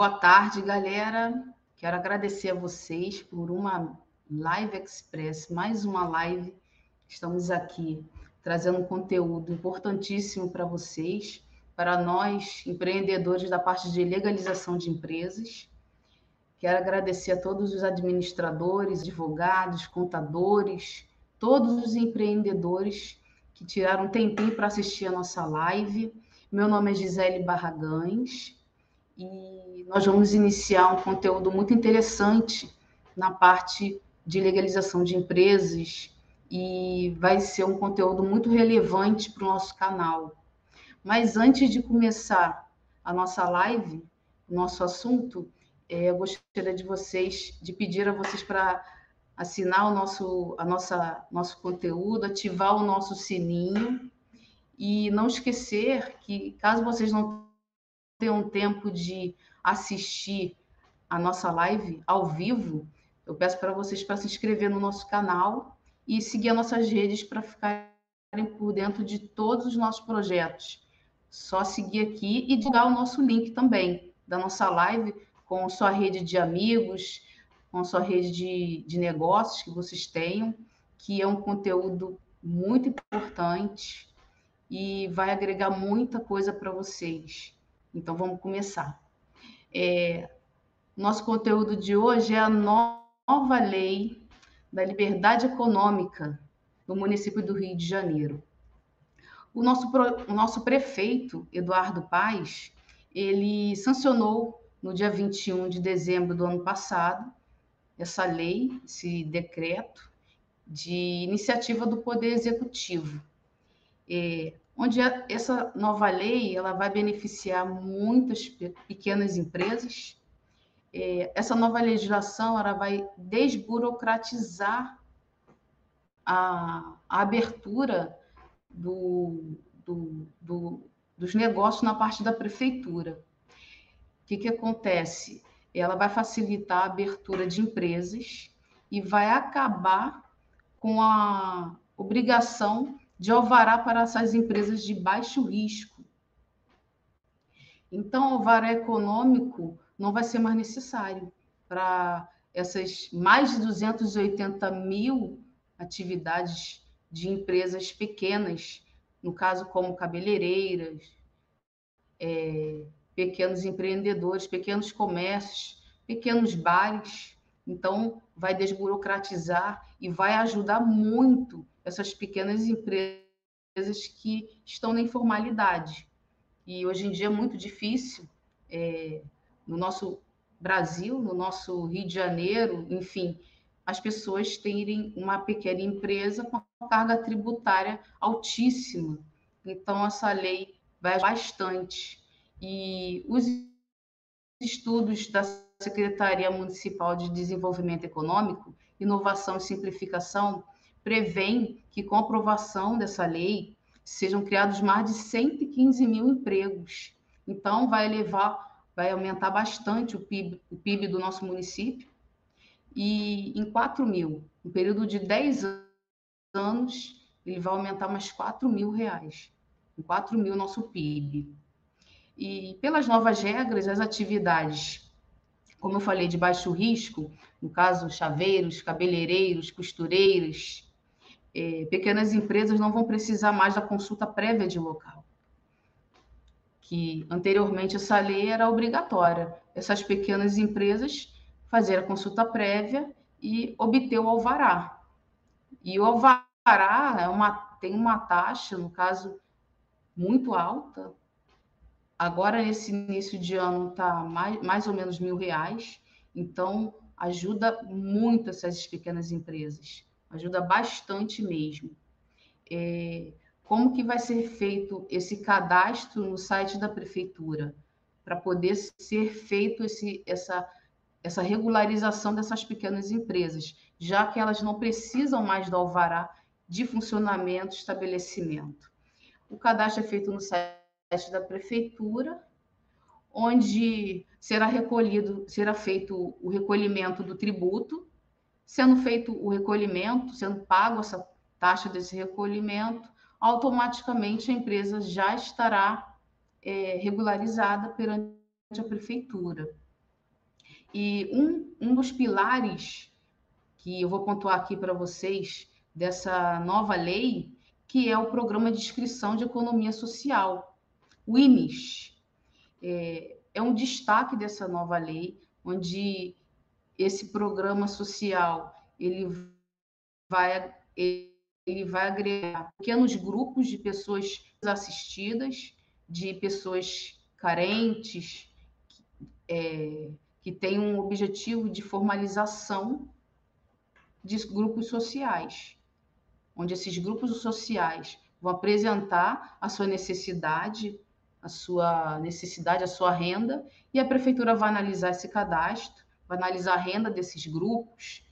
Boa tarde, galera. Quero agradecer a vocês por uma Live Express, mais uma live. Estamos aqui trazendo conteúdo importantíssimo para vocês, para nós, empreendedores da parte de legalização de empresas. Quero agradecer a todos os administradores, advogados, contadores, todos os empreendedores que tiraram um tempinho para assistir a nossa live. Meu nome é Gisele Barragães e nós vamos iniciar um conteúdo muito interessante na parte de legalização de empresas e vai ser um conteúdo muito relevante para o nosso canal. Mas antes de começar a nossa live, o nosso assunto, é, eu gostaria de vocês, de pedir a vocês para assinar o nosso, a nossa, nosso conteúdo, ativar o nosso sininho e não esquecer que, caso vocês não tenham tempo de assistir a nossa live ao vivo, eu peço para vocês para se inscrever no nosso canal e seguir as nossas redes para ficarem por dentro de todos os nossos projetos. Só seguir aqui e divulgar o nosso link também da nossa live com sua rede de amigos, com sua rede de, de negócios que vocês tenham, que é um conteúdo muito importante e vai agregar muita coisa para vocês. Então, vamos começar. É, nosso conteúdo de hoje é a nova lei da liberdade econômica do município do Rio de Janeiro. O nosso, o nosso prefeito, Eduardo Paes, ele sancionou no dia 21 de dezembro do ano passado essa lei, esse decreto de iniciativa do Poder Executivo, é, onde essa nova lei ela vai beneficiar muitas pequenas empresas. É, essa nova legislação ela vai desburocratizar a, a abertura do, do, do, dos negócios na parte da prefeitura. O que, que acontece? ela vai facilitar a abertura de empresas e vai acabar com a obrigação de alvará para essas empresas de baixo risco. Então, o alvará econômico não vai ser mais necessário para essas mais de 280 mil atividades de empresas pequenas, no caso, como cabeleireiras, é, pequenos empreendedores, pequenos comércios, pequenos bares. Então, vai desburocratizar e vai ajudar muito essas pequenas empresas que estão na informalidade. E hoje em dia é muito difícil, é, no nosso Brasil, no nosso Rio de Janeiro, enfim, as pessoas terem uma pequena empresa com carga tributária altíssima. Então, essa lei vai bastante e os estudos da Secretaria Municipal de Desenvolvimento Econômico, Inovação e Simplificação prevêem que, com a aprovação dessa lei, sejam criados mais de 115 mil empregos. Então, vai elevar, vai aumentar bastante o PIB, o PIB do nosso município. E em 4 mil, no período de 10 anos, ele vai aumentar mais 4 mil reais. Em 4 mil, nosso PIB. E pelas novas regras, as atividades, como eu falei, de baixo risco, no caso, chaveiros, cabeleireiros, costureiras, é, pequenas empresas não vão precisar mais da consulta prévia de local. Que anteriormente essa lei era obrigatória. Essas pequenas empresas fazer a consulta prévia e obter o alvará. E o alvará é uma, tem uma taxa, no caso, muito alta, Agora, nesse início de ano, está mais, mais ou menos mil reais. Então, ajuda muito essas pequenas empresas. Ajuda bastante mesmo. É, como que vai ser feito esse cadastro no site da prefeitura? Para poder ser feito esse, essa, essa regularização dessas pequenas empresas, já que elas não precisam mais do alvará de funcionamento estabelecimento. O cadastro é feito no site da prefeitura, onde será recolhido, será feito o recolhimento do tributo, sendo feito o recolhimento, sendo pago essa taxa desse recolhimento, automaticamente a empresa já estará é, regularizada perante a prefeitura. E um, um dos pilares que eu vou pontuar aqui para vocês dessa nova lei, que é o Programa de Inscrição de Economia Social, o IMIS. É, é um destaque dessa nova lei, onde esse programa social ele vai ele vai agregar pequenos grupos de pessoas assistidas, de pessoas carentes, é, que têm um objetivo de formalização de grupos sociais, onde esses grupos sociais vão apresentar a sua necessidade, a sua necessidade, a sua renda, e a prefeitura vai analisar esse cadastro, vai analisar a renda desses grupos,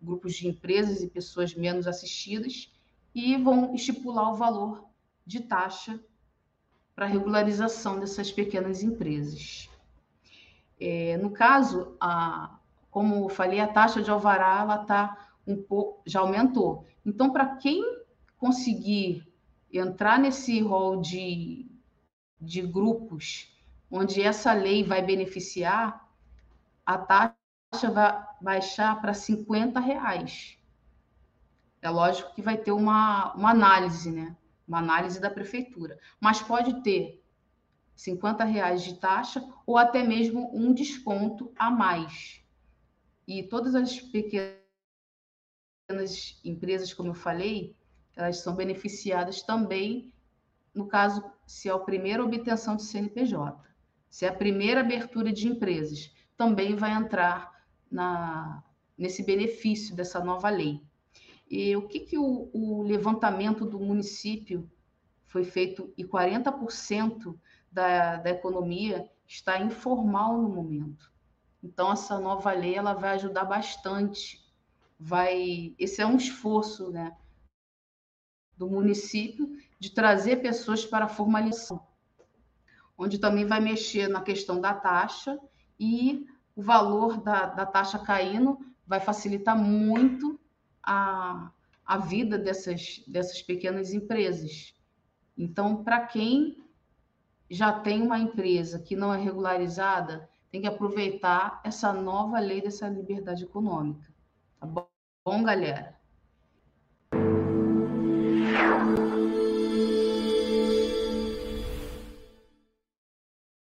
grupos de empresas e pessoas menos assistidas, e vão estipular o valor de taxa para regularização dessas pequenas empresas. É, no caso, a, como eu falei, a taxa de alvará ela tá um pouco, já aumentou. Então, para quem conseguir entrar nesse rol de, de grupos onde essa lei vai beneficiar, a taxa vai baixar para 50 reais. É lógico que vai ter uma, uma análise, né? Uma análise da prefeitura. Mas pode ter 50 reais de taxa ou até mesmo um desconto a mais. E todas as pequenas empresas, como eu falei, elas são beneficiadas também, no caso, se é a primeira obtenção de CNPJ. Se é a primeira abertura de empresas, também vai entrar na, nesse benefício dessa nova lei. E o que, que o, o levantamento do município foi feito e 40% da, da economia está informal no momento. Então essa nova lei ela vai ajudar bastante. Vai, esse é um esforço, né, do município de trazer pessoas para a formalização, onde também vai mexer na questão da taxa e o valor da, da taxa caindo vai facilitar muito a, a vida dessas, dessas pequenas empresas. Então, para quem já tem uma empresa que não é regularizada, tem que aproveitar essa nova lei dessa liberdade econômica. Tá bom, bom galera?